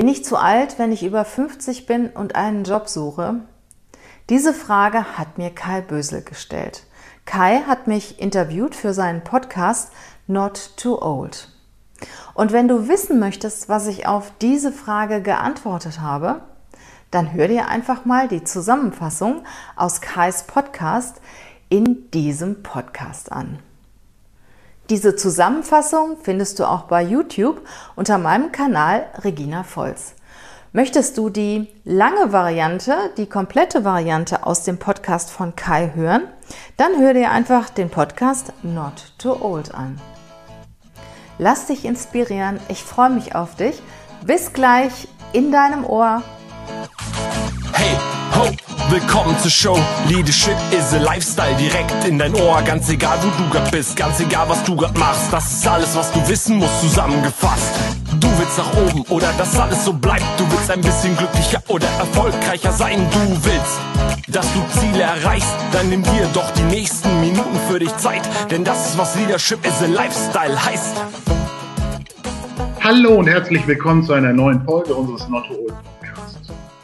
Bin ich zu alt, wenn ich über 50 bin und einen Job suche? Diese Frage hat mir Kai Bösel gestellt. Kai hat mich interviewt für seinen Podcast Not Too Old. Und wenn du wissen möchtest, was ich auf diese Frage geantwortet habe, dann hör dir einfach mal die Zusammenfassung aus Kais Podcast in diesem Podcast an. Diese Zusammenfassung findest du auch bei YouTube unter meinem Kanal Regina Volz. Möchtest du die lange Variante, die komplette Variante aus dem Podcast von Kai hören, dann hör dir einfach den Podcast Not Too Old an. Lass dich inspirieren, ich freue mich auf dich. Bis gleich in deinem Ohr. Hey, ho, willkommen zur Show. Leadership is a Lifestyle direkt in dein Ohr. Ganz egal, wo du grad bist, ganz egal, was du grad machst. Das ist alles, was du wissen musst, zusammengefasst. Du willst nach oben oder dass alles so bleibt. Du willst ein bisschen glücklicher oder erfolgreicher sein. Du willst, dass du Ziele erreichst. Dann nimm dir doch die nächsten Minuten für dich Zeit. Denn das ist, was Leadership is a Lifestyle heißt. Hallo und herzlich willkommen zu einer neuen Folge unseres Notto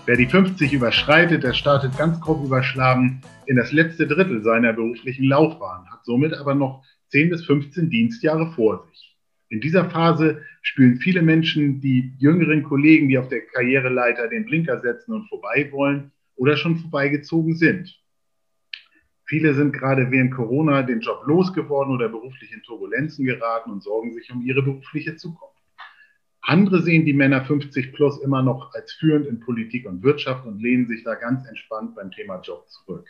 Wer die 50 überschreitet, der startet ganz grob überschlagen in das letzte Drittel seiner beruflichen Laufbahn, hat somit aber noch 10 bis 15 Dienstjahre vor sich. In dieser Phase spüren viele Menschen die jüngeren Kollegen, die auf der Karriereleiter den Blinker setzen und vorbei wollen oder schon vorbeigezogen sind. Viele sind gerade während Corona den Job losgeworden oder beruflich in Turbulenzen geraten und sorgen sich um ihre berufliche Zukunft. Andere sehen die Männer 50 plus immer noch als führend in Politik und Wirtschaft und lehnen sich da ganz entspannt beim Thema Job zurück.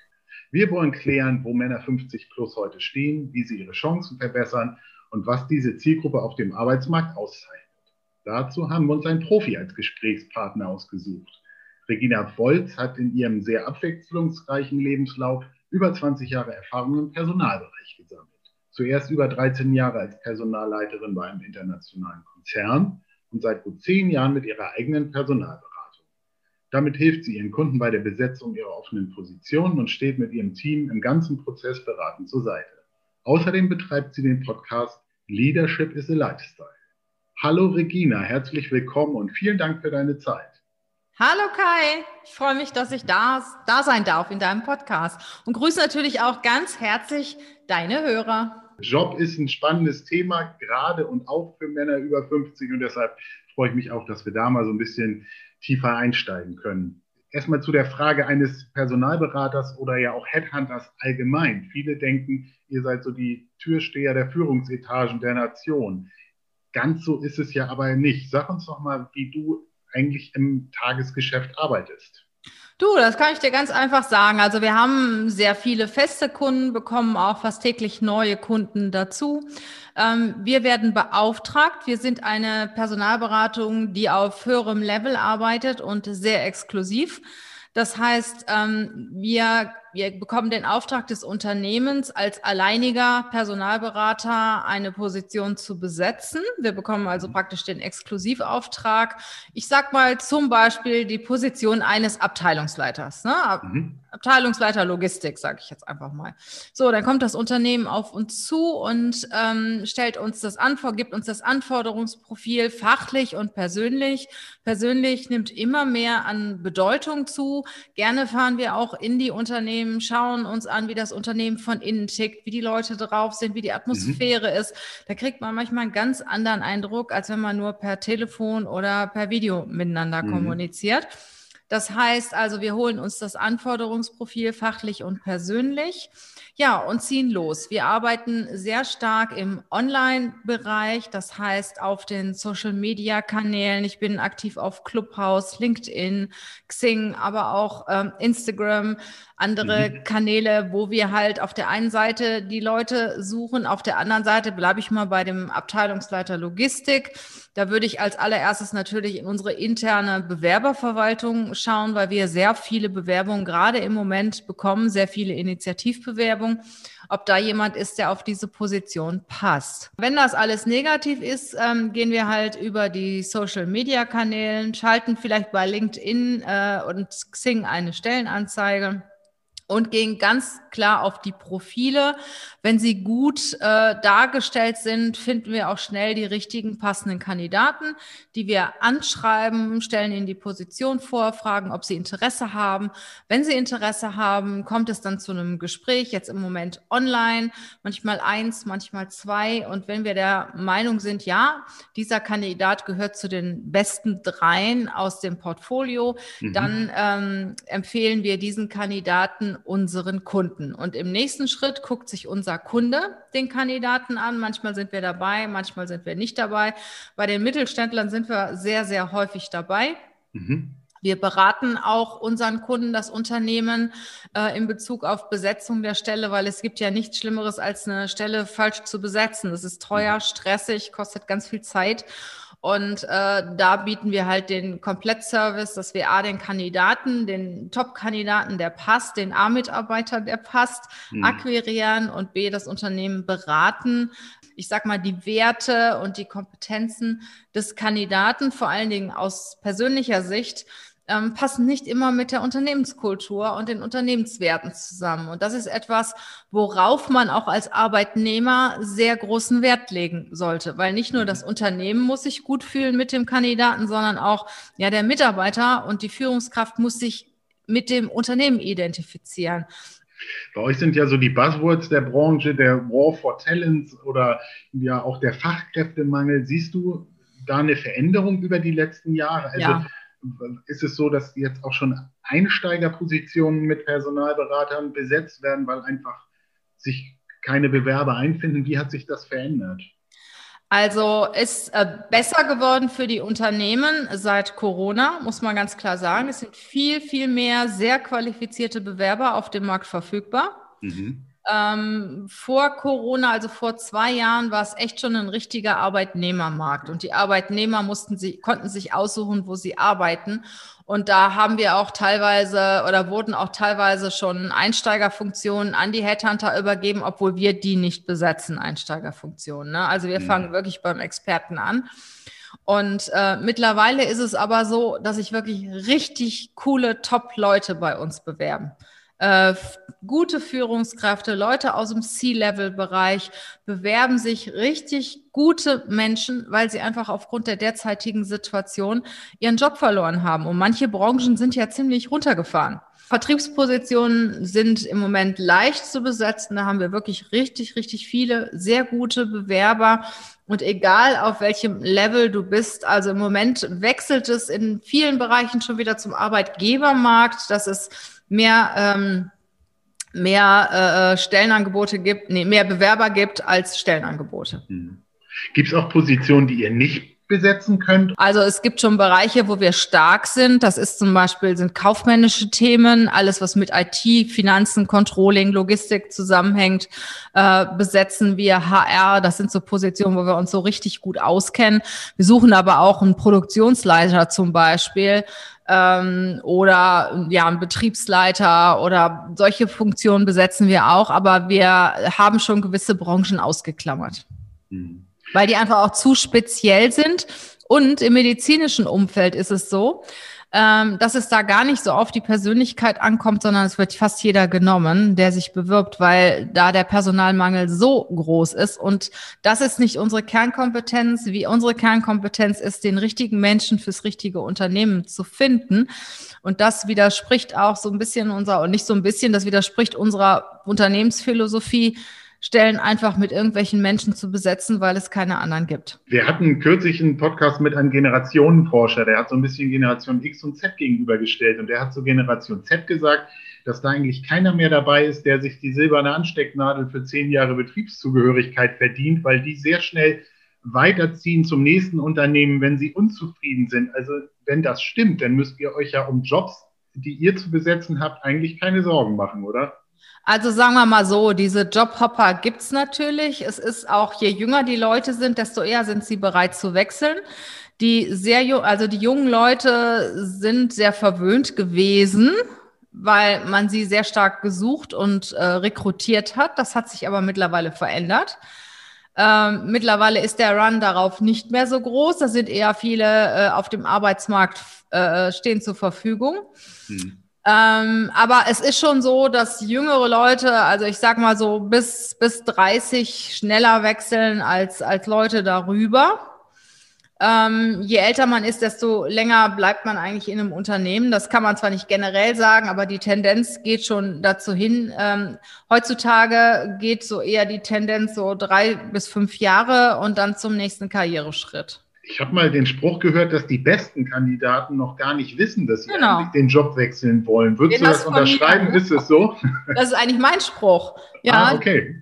Wir wollen klären, wo Männer 50 plus heute stehen, wie sie ihre Chancen verbessern und was diese Zielgruppe auf dem Arbeitsmarkt auszeichnet. Dazu haben wir uns einen Profi als Gesprächspartner ausgesucht. Regina Volz hat in ihrem sehr abwechslungsreichen Lebenslauf über 20 Jahre Erfahrung im Personalbereich gesammelt. Zuerst über 13 Jahre als Personalleiterin bei einem internationalen Konzern und seit gut zehn Jahren mit ihrer eigenen Personalberatung. Damit hilft sie ihren Kunden bei der Besetzung ihrer offenen Positionen und steht mit ihrem Team im ganzen Prozess beratend zur Seite. Außerdem betreibt sie den Podcast Leadership is a Lifestyle. Hallo Regina, herzlich willkommen und vielen Dank für deine Zeit. Hallo Kai, ich freue mich, dass ich da, da sein darf in deinem Podcast und grüße natürlich auch ganz herzlich deine Hörer. Job ist ein spannendes Thema, gerade und auch für Männer über 50 und deshalb freue ich mich auch, dass wir da mal so ein bisschen tiefer einsteigen können. Erstmal zu der Frage eines Personalberaters oder ja auch Headhunters allgemein. Viele denken, ihr seid so die Türsteher der Führungsetagen der Nation. Ganz so ist es ja aber nicht. Sag uns doch mal, wie du eigentlich im Tagesgeschäft arbeitest. Du, das kann ich dir ganz einfach sagen. Also wir haben sehr viele feste Kunden, bekommen auch fast täglich neue Kunden dazu. Ähm, wir werden beauftragt. Wir sind eine Personalberatung, die auf höherem Level arbeitet und sehr exklusiv. Das heißt, ähm, wir wir bekommen den Auftrag des Unternehmens als alleiniger Personalberater eine Position zu besetzen. Wir bekommen also praktisch den Exklusivauftrag. Ich sag mal zum Beispiel die Position eines Abteilungsleiters. Ne? Mhm. Abteilungsleiter Logistik, sage ich jetzt einfach mal. So, dann kommt das Unternehmen auf uns zu und ähm, stellt uns das Anfor gibt uns das Anforderungsprofil fachlich und persönlich. Persönlich nimmt immer mehr an Bedeutung zu. Gerne fahren wir auch in die Unternehmen, schauen uns an, wie das Unternehmen von innen tickt, wie die Leute drauf sind, wie die Atmosphäre mhm. ist. Da kriegt man manchmal einen ganz anderen Eindruck, als wenn man nur per Telefon oder per Video miteinander mhm. kommuniziert. Das heißt also, wir holen uns das Anforderungsprofil fachlich und persönlich. Ja, und ziehen los. Wir arbeiten sehr stark im Online-Bereich, das heißt auf den Social-Media-Kanälen. Ich bin aktiv auf Clubhouse, LinkedIn, Xing, aber auch ähm, Instagram, andere mhm. Kanäle, wo wir halt auf der einen Seite die Leute suchen, auf der anderen Seite bleibe ich mal bei dem Abteilungsleiter Logistik. Da würde ich als allererstes natürlich in unsere interne Bewerberverwaltung schauen, weil wir sehr viele Bewerbungen gerade im Moment bekommen, sehr viele Initiativbewerbungen ob da jemand ist, der auf diese Position passt. Wenn das alles negativ ist, ähm, gehen wir halt über die Social-Media-Kanälen, schalten vielleicht bei LinkedIn äh, und Xing eine Stellenanzeige und gehen ganz klar auf die Profile. Wenn sie gut äh, dargestellt sind, finden wir auch schnell die richtigen passenden Kandidaten, die wir anschreiben, stellen ihnen die Position vor, fragen, ob sie Interesse haben. Wenn sie Interesse haben, kommt es dann zu einem Gespräch, jetzt im Moment online, manchmal eins, manchmal zwei. Und wenn wir der Meinung sind, ja, dieser Kandidat gehört zu den besten dreien aus dem Portfolio, mhm. dann ähm, empfehlen wir diesen Kandidaten unseren Kunden. Und im nächsten Schritt guckt sich unser Kunde den Kandidaten an. Manchmal sind wir dabei, manchmal sind wir nicht dabei. Bei den Mittelständlern sind wir sehr, sehr häufig dabei. Mhm. Wir beraten auch unseren Kunden, das Unternehmen äh, in Bezug auf Besetzung der Stelle, weil es gibt ja nichts Schlimmeres, als eine Stelle falsch zu besetzen. Das ist teuer, mhm. stressig, kostet ganz viel Zeit. Und äh, da bieten wir halt den Komplettservice, dass wir A, den Kandidaten, den Top-Kandidaten, der passt, den A-Mitarbeiter, der passt, mhm. akquirieren und B, das Unternehmen beraten. Ich sag mal, die Werte und die Kompetenzen des Kandidaten, vor allen Dingen aus persönlicher Sicht, ähm, passen nicht immer mit der Unternehmenskultur und den Unternehmenswerten zusammen. Und das ist etwas, worauf man auch als Arbeitnehmer sehr großen Wert legen sollte, weil nicht nur das mhm. Unternehmen muss sich gut fühlen mit dem Kandidaten, sondern auch ja der Mitarbeiter und die Führungskraft muss sich mit dem Unternehmen identifizieren. Bei euch sind ja so die Buzzwords der Branche, der War for Talents oder ja auch der Fachkräftemangel. Siehst du da eine Veränderung über die letzten Jahre? Also ja ist es so, dass jetzt auch schon Einsteigerpositionen mit Personalberatern besetzt werden, weil einfach sich keine Bewerber einfinden? Wie hat sich das verändert? Also ist äh, besser geworden für die Unternehmen seit Corona, muss man ganz klar sagen. Es sind viel, viel mehr sehr qualifizierte Bewerber auf dem Markt verfügbar. Mhm. Ähm, vor Corona, also vor zwei Jahren, war es echt schon ein richtiger Arbeitnehmermarkt. Und die Arbeitnehmer mussten sie, konnten sich aussuchen, wo sie arbeiten. Und da haben wir auch teilweise oder wurden auch teilweise schon Einsteigerfunktionen an die Headhunter übergeben, obwohl wir die nicht besetzen, Einsteigerfunktionen. Ne? Also wir mhm. fangen wirklich beim Experten an. Und äh, mittlerweile ist es aber so, dass sich wirklich richtig coole Top-Leute bei uns bewerben äh, gute Führungskräfte, Leute aus dem C-Level-Bereich bewerben sich richtig gute Menschen, weil sie einfach aufgrund der derzeitigen Situation ihren Job verloren haben. Und manche Branchen sind ja ziemlich runtergefahren. Vertriebspositionen sind im Moment leicht zu besetzen. Da haben wir wirklich richtig, richtig viele sehr gute Bewerber. Und egal auf welchem Level du bist, also im Moment wechselt es in vielen Bereichen schon wieder zum Arbeitgebermarkt. Das ist mehr, ähm, mehr äh, äh, Stellenangebote gibt, nee, mehr Bewerber gibt als Stellenangebote. Hm. Gibt es auch Positionen, die ihr nicht besetzen könnt? Also es gibt schon Bereiche, wo wir stark sind. Das ist zum Beispiel sind kaufmännische Themen, alles was mit IT, Finanzen, Controlling, Logistik zusammenhängt, äh, besetzen wir HR. Das sind so Positionen, wo wir uns so richtig gut auskennen. Wir suchen aber auch einen Produktionsleiter zum Beispiel ähm, oder ja, ein Betriebsleiter oder solche Funktionen besetzen wir auch, aber wir haben schon gewisse Branchen ausgeklammert. Mhm. Weil die einfach auch zu speziell sind. Und im medizinischen Umfeld ist es so, ähm, dass es da gar nicht so auf die Persönlichkeit ankommt, sondern es wird fast jeder genommen, der sich bewirbt, weil da der Personalmangel so groß ist. Und das ist nicht unsere Kernkompetenz. Wie unsere Kernkompetenz ist, den richtigen Menschen fürs richtige Unternehmen zu finden. Und das widerspricht auch so ein bisschen unserer, und nicht so ein bisschen, das widerspricht unserer Unternehmensphilosophie, Stellen einfach mit irgendwelchen Menschen zu besetzen, weil es keine anderen gibt. Wir hatten kürzlich einen Podcast mit einem Generationenforscher, der hat so ein bisschen Generation X und Z gegenübergestellt und der hat zu Generation Z gesagt, dass da eigentlich keiner mehr dabei ist, der sich die silberne Anstecknadel für zehn Jahre Betriebszugehörigkeit verdient, weil die sehr schnell weiterziehen zum nächsten Unternehmen, wenn sie unzufrieden sind. Also wenn das stimmt, dann müsst ihr euch ja um Jobs, die ihr zu besetzen habt, eigentlich keine Sorgen machen, oder? Also sagen wir mal so, diese Jobhopper gibt's natürlich. Es ist auch, je jünger die Leute sind, desto eher sind sie bereit zu wechseln. Die sehr also die jungen Leute sind sehr verwöhnt gewesen, weil man sie sehr stark gesucht und äh, rekrutiert hat. Das hat sich aber mittlerweile verändert. Ähm, mittlerweile ist der Run darauf nicht mehr so groß. Da sind eher viele äh, auf dem Arbeitsmarkt äh, stehen zur Verfügung. Hm. Ähm, aber es ist schon so, dass jüngere Leute, also ich sag mal so bis, bis 30 schneller wechseln als, als Leute darüber. Ähm, je älter man ist, desto länger bleibt man eigentlich in einem Unternehmen. Das kann man zwar nicht generell sagen, aber die Tendenz geht schon dazu hin. Ähm, heutzutage geht so eher die Tendenz so drei bis fünf Jahre und dann zum nächsten Karriereschritt. Ich habe mal den Spruch gehört, dass die besten Kandidaten noch gar nicht wissen, dass sie genau. den Job wechseln wollen. Würdest den du das unterschreiben? Ist es so? Das ist eigentlich mein Spruch. Ja, ah, okay.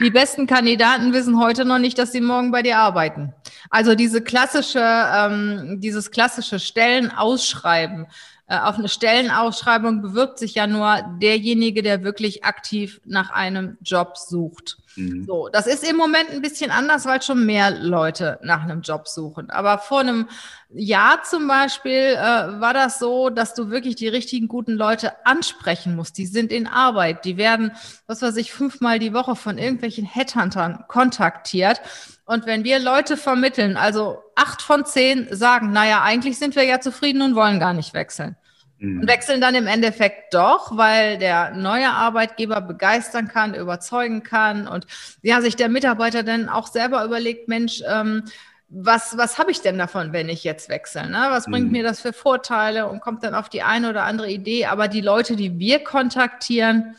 Die besten Kandidaten wissen heute noch nicht, dass sie morgen bei dir arbeiten. Also diese klassische, ähm, dieses klassische Stellenausschreiben. Äh, auf eine Stellenausschreibung bewirbt sich ja nur derjenige, der wirklich aktiv nach einem Job sucht. Mhm. So, das ist im Moment ein bisschen anders, weil schon mehr Leute nach einem Job suchen. Aber vor einem Jahr zum Beispiel äh, war das so, dass du wirklich die richtigen guten Leute ansprechen musst. Die sind in Arbeit. Die werden, was weiß ich, fünfmal die Woche von irgendwelchen Headhuntern kontaktiert. Und wenn wir Leute vermitteln, also acht von zehn sagen, naja, eigentlich sind wir ja zufrieden und wollen gar nicht wechseln. Mhm. Und wechseln dann im Endeffekt doch, weil der neue Arbeitgeber begeistern kann, überzeugen kann und ja, sich der Mitarbeiter dann auch selber überlegt, Mensch, ähm, was, was habe ich denn davon, wenn ich jetzt wechsle? Ne? Was bringt mhm. mir das für Vorteile und kommt dann auf die eine oder andere Idee? Aber die Leute, die wir kontaktieren,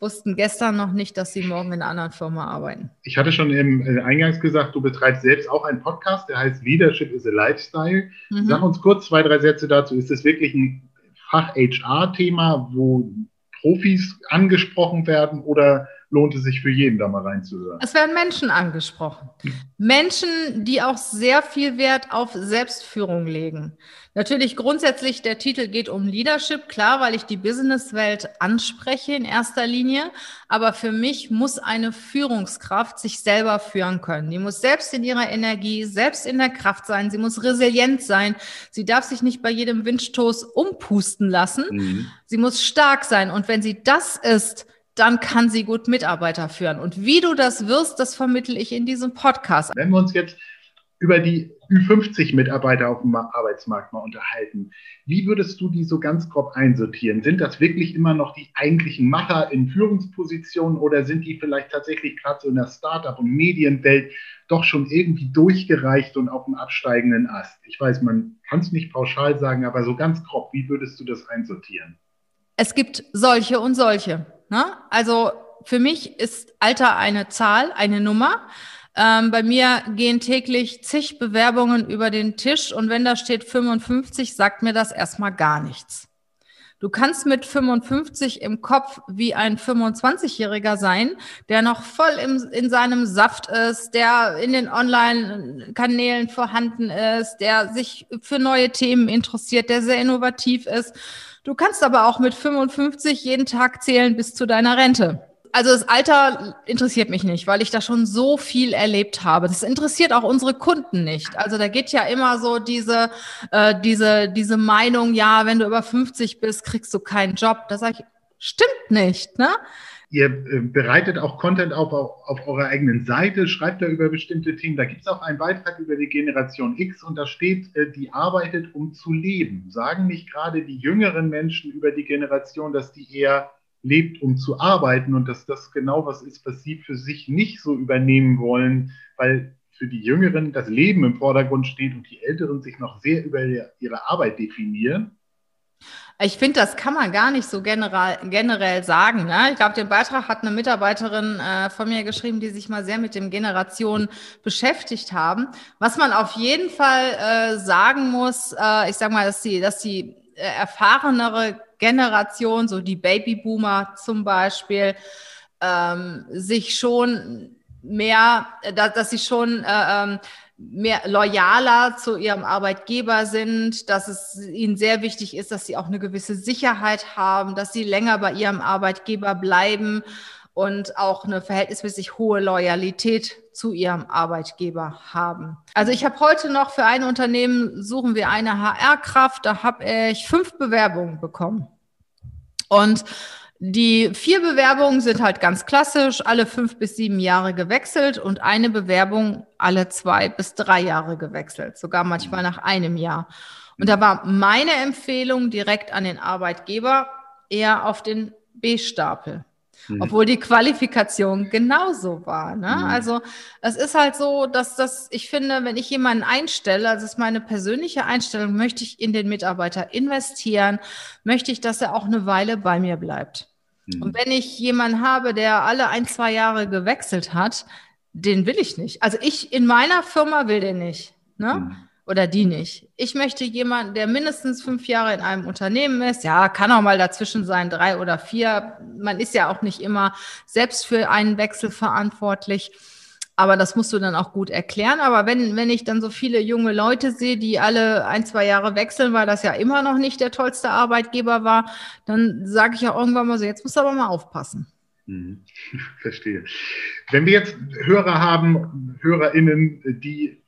wussten gestern noch nicht, dass sie morgen in einer anderen Firma arbeiten. Ich hatte schon im äh, Eingangs gesagt, du betreibst selbst auch einen Podcast, der heißt Leadership is a Lifestyle. Mhm. Sag uns kurz zwei, drei Sätze dazu. Ist das wirklich ein Fach-HR-Thema, wo Profis angesprochen werden oder lohnt es sich für jeden da mal reinzuhören? Es werden Menschen angesprochen. Menschen, die auch sehr viel Wert auf Selbstführung legen. Natürlich grundsätzlich, der Titel geht um Leadership, klar, weil ich die Businesswelt anspreche in erster Linie. Aber für mich muss eine Führungskraft sich selber führen können. Die muss selbst in ihrer Energie, selbst in der Kraft sein. Sie muss resilient sein. Sie darf sich nicht bei jedem Windstoß umpusten lassen. Mhm. Sie muss stark sein. Und wenn sie das ist, dann kann sie gut Mitarbeiter führen. Und wie du das wirst, das vermittle ich in diesem Podcast. Wenn wir uns jetzt über die Ü50-Mitarbeiter auf dem Arbeitsmarkt mal unterhalten. Wie würdest du die so ganz grob einsortieren? Sind das wirklich immer noch die eigentlichen Macher in Führungspositionen oder sind die vielleicht tatsächlich gerade so in der Startup- und Medienwelt doch schon irgendwie durchgereicht und auf dem absteigenden Ast? Ich weiß, man kann es nicht pauschal sagen, aber so ganz grob, wie würdest du das einsortieren? Es gibt solche und solche. Ne? Also für mich ist Alter eine Zahl, eine Nummer. Ähm, bei mir gehen täglich zig Bewerbungen über den Tisch und wenn da steht 55, sagt mir das erstmal gar nichts. Du kannst mit 55 im Kopf wie ein 25-Jähriger sein, der noch voll im, in seinem Saft ist, der in den Online-Kanälen vorhanden ist, der sich für neue Themen interessiert, der sehr innovativ ist. Du kannst aber auch mit 55 jeden Tag zählen bis zu deiner Rente. Also das Alter interessiert mich nicht, weil ich da schon so viel erlebt habe. Das interessiert auch unsere Kunden nicht. Also da geht ja immer so diese, äh, diese, diese Meinung, ja, wenn du über 50 bist, kriegst du keinen Job. Da sage ich, stimmt nicht, ne? Ihr äh, bereitet auch Content auf, auf, auf eurer eigenen Seite, schreibt da über bestimmte Themen. Da gibt es auch einen Beitrag über die Generation X und da steht, äh, die arbeitet, um zu leben. Sagen nicht gerade die jüngeren Menschen über die Generation, dass die eher lebt, um zu arbeiten und dass das genau was ist, was sie für sich nicht so übernehmen wollen, weil für die Jüngeren das Leben im Vordergrund steht und die Älteren sich noch sehr über ihre Arbeit definieren. Ich finde, das kann man gar nicht so generell, generell sagen. Ne? Ich glaube, den Beitrag hat eine Mitarbeiterin äh, von mir geschrieben, die sich mal sehr mit dem Generationen beschäftigt haben. Was man auf jeden Fall äh, sagen muss, äh, ich sage mal, dass die, dass die äh, erfahrenere Generation, so die Babyboomer zum Beispiel, ähm, sich schon mehr, dass, dass sie schon äh, ähm, mehr loyaler zu ihrem Arbeitgeber sind, dass es ihnen sehr wichtig ist, dass sie auch eine gewisse Sicherheit haben, dass sie länger bei ihrem Arbeitgeber bleiben und auch eine verhältnismäßig hohe Loyalität zu ihrem Arbeitgeber haben. Also ich habe heute noch für ein Unternehmen, suchen wir eine HR-Kraft, da habe ich fünf Bewerbungen bekommen. Und die vier Bewerbungen sind halt ganz klassisch, alle fünf bis sieben Jahre gewechselt und eine Bewerbung alle zwei bis drei Jahre gewechselt, sogar manchmal nach einem Jahr. Und da war meine Empfehlung direkt an den Arbeitgeber, eher auf den B-Stapel. Mhm. Obwohl die Qualifikation genauso war. Ne? Mhm. Also es ist halt so, dass das, ich finde, wenn ich jemanden einstelle, also es ist meine persönliche Einstellung, möchte ich in den Mitarbeiter investieren, möchte ich, dass er auch eine Weile bei mir bleibt. Mhm. Und wenn ich jemanden habe, der alle ein, zwei Jahre gewechselt hat, den will ich nicht. Also ich in meiner Firma will den nicht. Ne? Oder die nicht. Ich möchte jemanden, der mindestens fünf Jahre in einem Unternehmen ist. Ja, kann auch mal dazwischen sein, drei oder vier. Man ist ja auch nicht immer selbst für einen Wechsel verantwortlich. Aber das musst du dann auch gut erklären. Aber wenn, wenn ich dann so viele junge Leute sehe, die alle ein, zwei Jahre wechseln, weil das ja immer noch nicht der tollste Arbeitgeber war, dann sage ich ja irgendwann mal so, jetzt musst du aber mal aufpassen. Mhm. Verstehe. Wenn wir jetzt Hörer haben, HörerInnen, die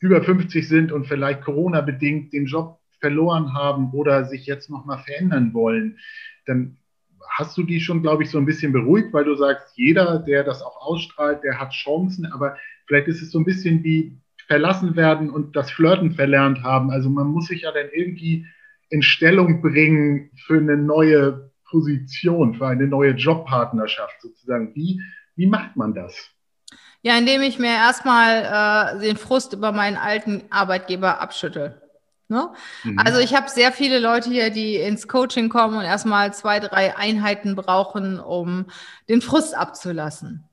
über 50 sind und vielleicht Corona-bedingt den Job verloren haben oder sich jetzt nochmal verändern wollen, dann hast du die schon, glaube ich, so ein bisschen beruhigt, weil du sagst, jeder, der das auch ausstrahlt, der hat Chancen, aber vielleicht ist es so ein bisschen wie verlassen werden und das Flirten verlernt haben. Also man muss sich ja dann irgendwie in Stellung bringen für eine neue Position, für eine neue Jobpartnerschaft sozusagen. Wie, wie macht man das? Ja, indem ich mir erstmal äh, den Frust über meinen alten Arbeitgeber abschüttel. Ne? Mhm. Also ich habe sehr viele Leute hier, die ins Coaching kommen und erstmal zwei, drei Einheiten brauchen, um den Frust abzulassen.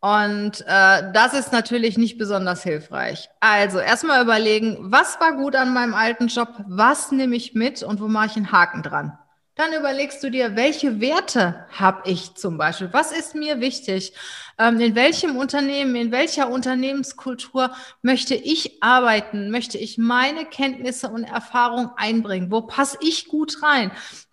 Und äh, das ist natürlich nicht besonders hilfreich. Also erstmal überlegen, was war gut an meinem alten Job, was nehme ich mit und wo mache ich einen Haken dran. Dann überlegst du dir, welche Werte habe ich zum Beispiel? Was ist mir wichtig? Ähm, in welchem Unternehmen, in welcher Unternehmenskultur möchte ich arbeiten? Möchte ich meine Kenntnisse und Erfahrung einbringen? Wo passe ich gut rein?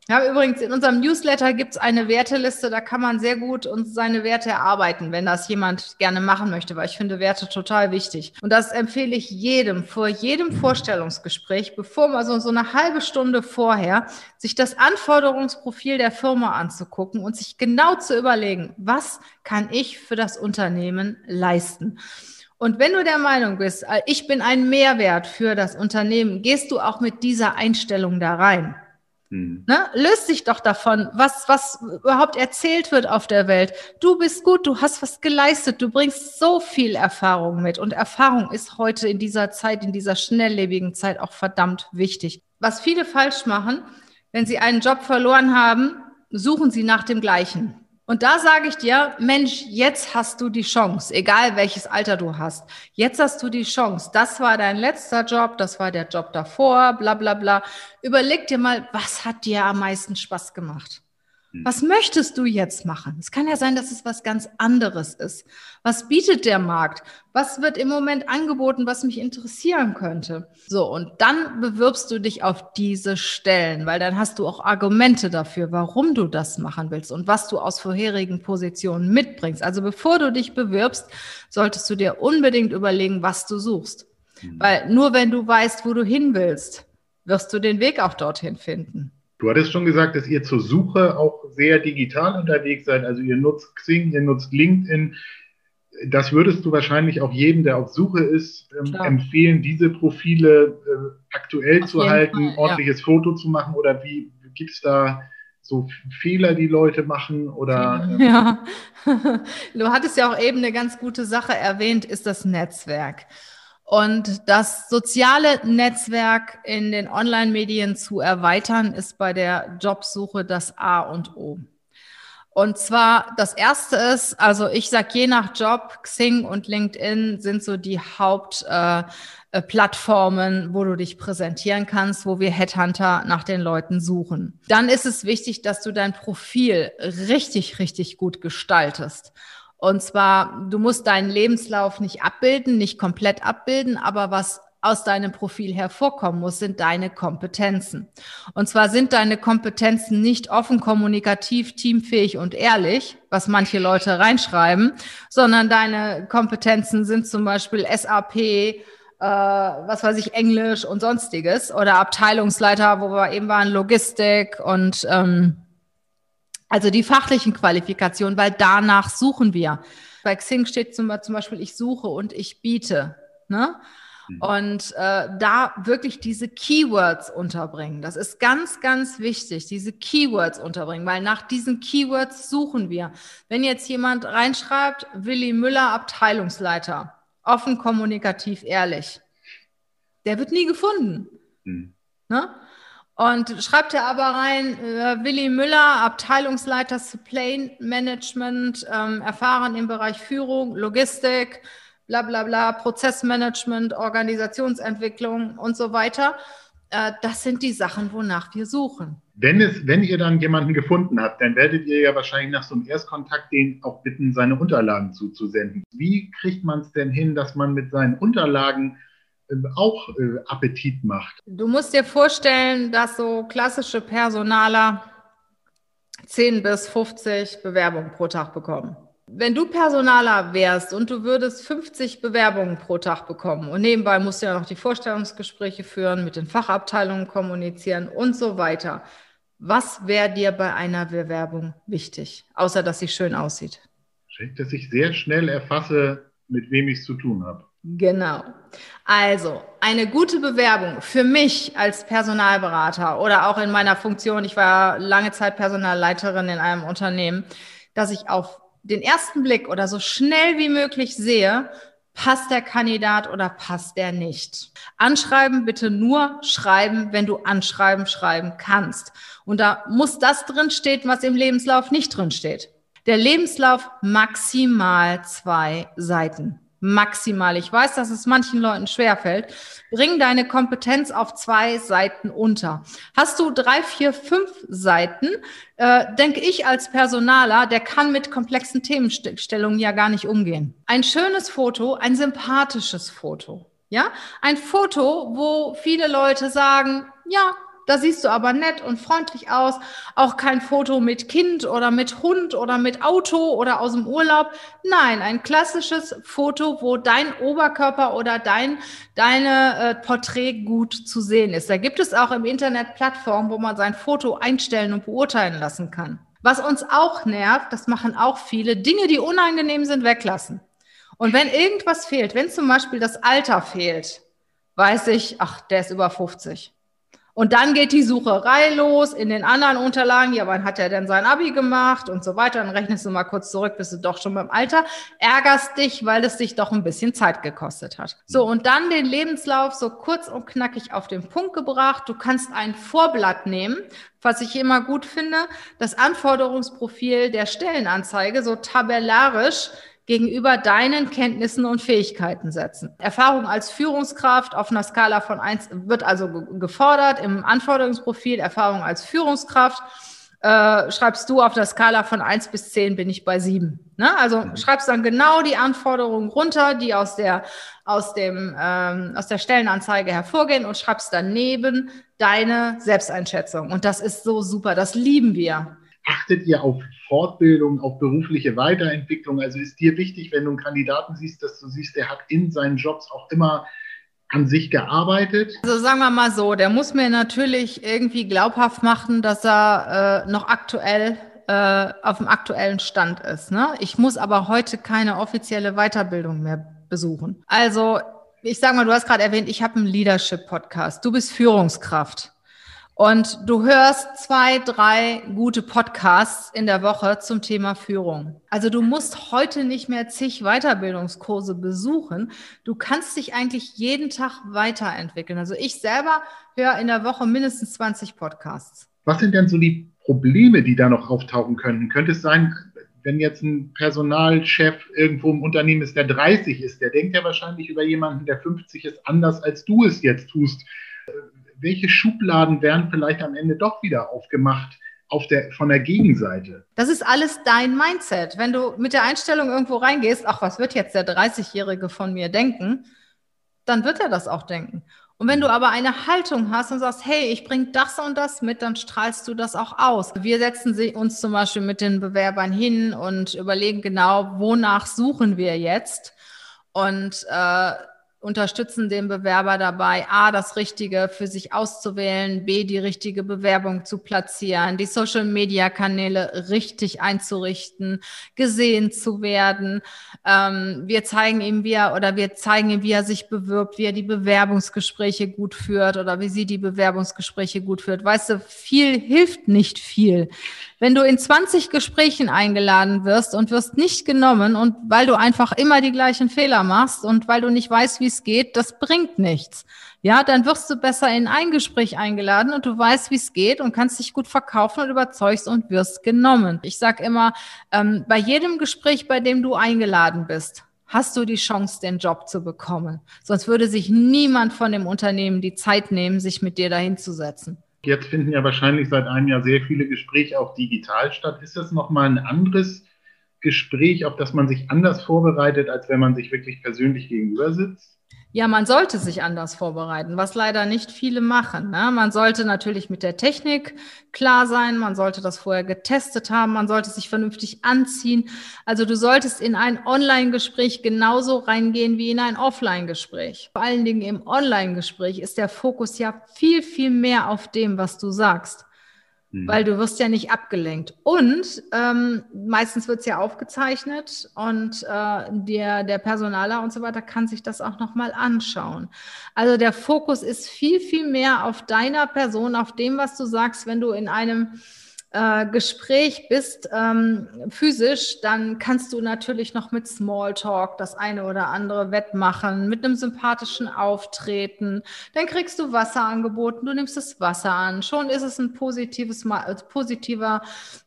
Ja, übrigens, in unserem Newsletter gibt es eine Werteliste, da kann man sehr gut uns seine Werte erarbeiten, wenn das jemand gerne machen möchte, weil ich finde Werte total wichtig. Und das empfehle ich jedem, vor jedem Vorstellungsgespräch, bevor man so, so eine halbe Stunde vorher, sich das Anforderungsprofil der Firma anzugucken und sich genau zu überlegen, was kann ich für das Unternehmen leisten. Und wenn du der Meinung bist, äh, ich bin ein Mehrwert für das Unternehmen, gehst du auch mit dieser Einstellung da rein. Hm. Ne? Löst dich doch davon, was, was überhaupt erzählt wird auf der Welt. Du bist gut, du hast was geleistet, du bringst so viel Erfahrung mit. Und Erfahrung ist heute in dieser Zeit, in dieser schnelllebigen Zeit auch verdammt wichtig. Was viele falsch machen, wenn sie einen Job verloren haben, suchen sie nach dem gleichen. Und da sage ich dir, Mensch, jetzt hast du die Chance, egal welches Alter du hast. Jetzt hast du die Chance. Das war dein letzter Job, das war der Job davor, bla bla bla. Überleg dir mal, was hat dir am meisten Spaß gemacht? Hm. Was möchtest du jetzt machen? Es kann ja sein, dass es was ganz anderes ist. Was bietet der Markt? Was wird im Moment angeboten, was mich interessieren könnte? So, und dann bewirbst du dich auf diese Stellen, weil dann hast du auch Argumente dafür, warum du das machen willst und was du aus vorherigen Positionen mitbringst. Also bevor du dich bewirbst, solltest du dir unbedingt überlegen, was du suchst. Mhm. Weil nur wenn du weißt, wo du hin willst, wirst du den Weg auch dorthin finden. Du hattest schon gesagt, dass ihr zur Suche auch sehr digital unterwegs seid. Also ihr nutzt Xing, ihr nutzt LinkedIn. Das würdest du wahrscheinlich auch jedem, der auf Suche ist, ähm, empfehlen, diese Profile äh, aktuell auf zu halten, Fall, ordentliches ja. Foto zu machen oder wie gibt es da so Fehler, die Leute machen oder? Ähm ja, du hattest ja auch eben eine ganz gute Sache erwähnt, ist das Netzwerk. Und das soziale Netzwerk in den Online-Medien zu erweitern, ist bei der Jobsuche das A und O. Und zwar das erste ist, also ich sag je nach Job, Xing und LinkedIn sind so die Hauptplattformen, äh, wo du dich präsentieren kannst, wo wir Headhunter nach den Leuten suchen. Dann ist es wichtig, dass du dein Profil richtig, richtig gut gestaltest. Und zwar, du musst deinen Lebenslauf nicht abbilden, nicht komplett abbilden, aber was aus deinem Profil hervorkommen muss, sind deine Kompetenzen. Und zwar sind deine Kompetenzen nicht offen, kommunikativ, teamfähig und ehrlich, was manche Leute reinschreiben, sondern deine Kompetenzen sind zum Beispiel SAP, äh, was weiß ich, Englisch und sonstiges oder Abteilungsleiter, wo wir eben waren, Logistik und ähm, also die fachlichen Qualifikationen, weil danach suchen wir. Bei Xing steht zum, Beispiel, ich suche und ich biete. Ne? Mhm. Und äh, da wirklich diese Keywords unterbringen. Das ist ganz, ganz wichtig, diese Keywords unterbringen, weil nach diesen Keywords suchen wir. Wenn jetzt jemand reinschreibt, Willi Müller, Abteilungsleiter, offen, kommunikativ, ehrlich, der wird nie gefunden. Mhm. Ne? Und schreibt er aber rein, äh, Willi Müller, Abteilungsleiter Supply Management, ähm, erfahren im Bereich Führung, Logistik, bla bla bla, Prozessmanagement, Organisationsentwicklung und so weiter. Äh, das sind die Sachen, wonach wir suchen. Wenn, es, wenn ihr dann jemanden gefunden habt, dann werdet ihr ja wahrscheinlich nach so einem Erstkontakt den auch bitten, seine Unterlagen zuzusenden. Wie kriegt man es denn hin, dass man mit seinen Unterlagen auch äh, Appetit macht? Du musst dir vorstellen, dass so klassische Personaler 10 bis 50 Bewerbungen pro Tag bekommen. Wenn du Personaler wärst und du würdest 50 Bewerbungen pro Tag bekommen und nebenbei musst du ja noch die Vorstellungsgespräche führen, mit den Fachabteilungen kommunizieren und so weiter, was wäre dir bei einer Bewerbung wichtig, außer dass sie schön aussieht? Dass ich sehr schnell erfasse, mit wem ich es zu tun habe. Genau. Also eine gute Bewerbung für mich als Personalberater oder auch in meiner Funktion, ich war lange Zeit Personalleiterin in einem Unternehmen, dass ich auf den ersten Blick oder so schnell wie möglich sehe, passt der Kandidat oder passt der nicht. Anschreiben bitte nur schreiben, wenn du anschreiben schreiben kannst. Und da muss das drinstehen, was im Lebenslauf nicht drinsteht. Der Lebenslauf maximal zwei Seiten maximal. Ich weiß, dass es manchen Leuten schwerfällt. Bring deine Kompetenz auf zwei Seiten unter. Hast du drei, vier, fünf Seiten, äh, denke ich als Personaler, der kann mit komplexen Themenstellungen ja gar nicht umgehen. Ein schönes Foto, ein sympathisches Foto. Ja, ein Foto, wo viele Leute sagen, ja, da siehst du aber nett und freundlich aus. Auch kein Foto mit Kind oder mit Hund oder mit Auto oder aus dem Urlaub. Nein, ein klassisches Foto, wo dein Oberkörper oder dein deine äh, Porträt gut zu sehen ist. Da gibt es auch im Internet Plattformen, wo man sein Foto einstellen und beurteilen lassen kann. Was uns auch nervt, das machen auch viele, Dinge, die unangenehm sind, weglassen. Und wenn irgendwas fehlt, wenn zum Beispiel das Alter fehlt, weiß ich, ach, der ist über 50. Und dann geht die Sucherei los in den anderen Unterlagen. Ja, wann hat er denn sein Abi gemacht und so weiter? Dann rechnest du mal kurz zurück, bist du doch schon beim Alter. Ärgerst dich, weil es dich doch ein bisschen Zeit gekostet hat. So, und dann den Lebenslauf so kurz und knackig auf den Punkt gebracht. Du kannst ein Vorblatt nehmen, was ich immer gut finde, das Anforderungsprofil der Stellenanzeige so tabellarisch gegenüber deinen Kenntnissen und Fähigkeiten setzen. Erfahrung als Führungskraft auf einer Skala von eins wird also gefordert im Anforderungsprofil, Erfahrung als Führungskraft. Äh, schreibst du auf der Skala von eins bis zehn bin ich bei sieben. Ne? Also mhm. schreibst dann genau die Anforderungen runter, die aus der, aus, dem, ähm, aus der Stellenanzeige hervorgehen und schreibst daneben deine Selbsteinschätzung. Und das ist so super, das lieben wir. Achtet ihr auf Fortbildung, auf berufliche Weiterentwicklung? Also ist dir wichtig, wenn du einen Kandidaten siehst, dass du siehst, der hat in seinen Jobs auch immer an sich gearbeitet? Also sagen wir mal so, der muss mir natürlich irgendwie glaubhaft machen, dass er äh, noch aktuell äh, auf dem aktuellen Stand ist. Ne? Ich muss aber heute keine offizielle Weiterbildung mehr besuchen. Also ich sage mal, du hast gerade erwähnt, ich habe einen Leadership-Podcast. Du bist Führungskraft. Und du hörst zwei, drei gute Podcasts in der Woche zum Thema Führung. Also du musst heute nicht mehr zig Weiterbildungskurse besuchen. Du kannst dich eigentlich jeden Tag weiterentwickeln. Also ich selber höre in der Woche mindestens 20 Podcasts. Was sind denn so die Probleme, die da noch auftauchen könnten? Könnte es sein, wenn jetzt ein Personalchef irgendwo im Unternehmen ist, der 30 ist, der denkt ja wahrscheinlich über jemanden, der 50 ist, anders als du es jetzt tust welche Schubladen werden vielleicht am Ende doch wieder aufgemacht auf der, von der Gegenseite? Das ist alles dein Mindset. Wenn du mit der Einstellung irgendwo reingehst, ach, was wird jetzt der 30-Jährige von mir denken, dann wird er das auch denken. Und wenn du aber eine Haltung hast und sagst, hey, ich bringe das und das mit, dann strahlst du das auch aus. Wir setzen uns zum Beispiel mit den Bewerbern hin und überlegen genau, wonach suchen wir jetzt. Und äh, unterstützen den Bewerber dabei, A, das Richtige für sich auszuwählen, B, die richtige Bewerbung zu platzieren, die Social-Media-Kanäle richtig einzurichten, gesehen zu werden. Ähm, wir zeigen ihm, wie er oder wir zeigen ihm, wie er sich bewirbt, wie er die Bewerbungsgespräche gut führt oder wie sie die Bewerbungsgespräche gut führt. Weißt du, viel hilft nicht viel. Wenn du in 20 Gesprächen eingeladen wirst und wirst nicht genommen und weil du einfach immer die gleichen Fehler machst und weil du nicht weißt, wie es geht, das bringt nichts. Ja, dann wirst du besser in ein Gespräch eingeladen und du weißt, wie es geht und kannst dich gut verkaufen und überzeugst und wirst genommen. Ich sage immer, ähm, bei jedem Gespräch, bei dem du eingeladen bist, hast du die Chance, den Job zu bekommen. Sonst würde sich niemand von dem Unternehmen die Zeit nehmen, sich mit dir dahinzusetzen. Jetzt finden ja wahrscheinlich seit einem Jahr sehr viele Gespräche auch digital statt. Ist das nochmal ein anderes Gespräch, auf das man sich anders vorbereitet, als wenn man sich wirklich persönlich gegenüber sitzt? Ja, man sollte sich anders vorbereiten, was leider nicht viele machen. Ne? Man sollte natürlich mit der Technik klar sein, man sollte das vorher getestet haben, man sollte sich vernünftig anziehen. Also du solltest in ein Online-Gespräch genauso reingehen wie in ein Offline-Gespräch. Vor allen Dingen im Online-Gespräch ist der Fokus ja viel, viel mehr auf dem, was du sagst. Mhm. Weil du wirst ja nicht abgelenkt. Und ähm, meistens wird es ja aufgezeichnet und äh, der, der Personaler und so weiter kann sich das auch nochmal anschauen. Also der Fokus ist viel, viel mehr auf deiner Person, auf dem, was du sagst, wenn du in einem äh, Gespräch bist, ähm, physisch, dann kannst du natürlich noch mit Smalltalk das eine oder andere wettmachen, mit einem sympathischen Auftreten. Dann kriegst du Wasser angeboten, du nimmst das Wasser an. Schon ist es ein positives, äh, positiver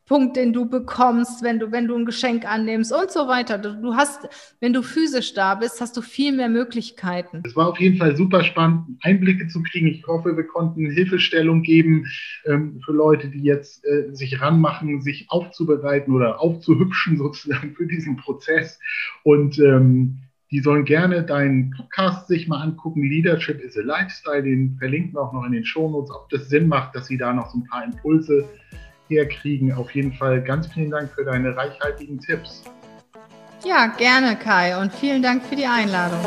Punkt, den du bekommst, wenn du, wenn du ein Geschenk annimmst und so weiter. Du hast, wenn du physisch da bist, hast du viel mehr Möglichkeiten. Es war auf jeden Fall super spannend, Einblicke zu kriegen. Ich hoffe, wir konnten Hilfestellung geben ähm, für Leute, die jetzt äh, sich ranmachen, sich aufzubereiten oder aufzuhübschen sozusagen für diesen Prozess. Und ähm, die sollen gerne deinen Podcast sich mal angucken. Leadership is a Lifestyle, den verlinken wir auch noch in den Shownotes, ob das Sinn macht, dass sie da noch so ein paar Impulse herkriegen. Auf jeden Fall ganz vielen Dank für deine reichhaltigen Tipps. Ja, gerne, Kai, und vielen Dank für die Einladung.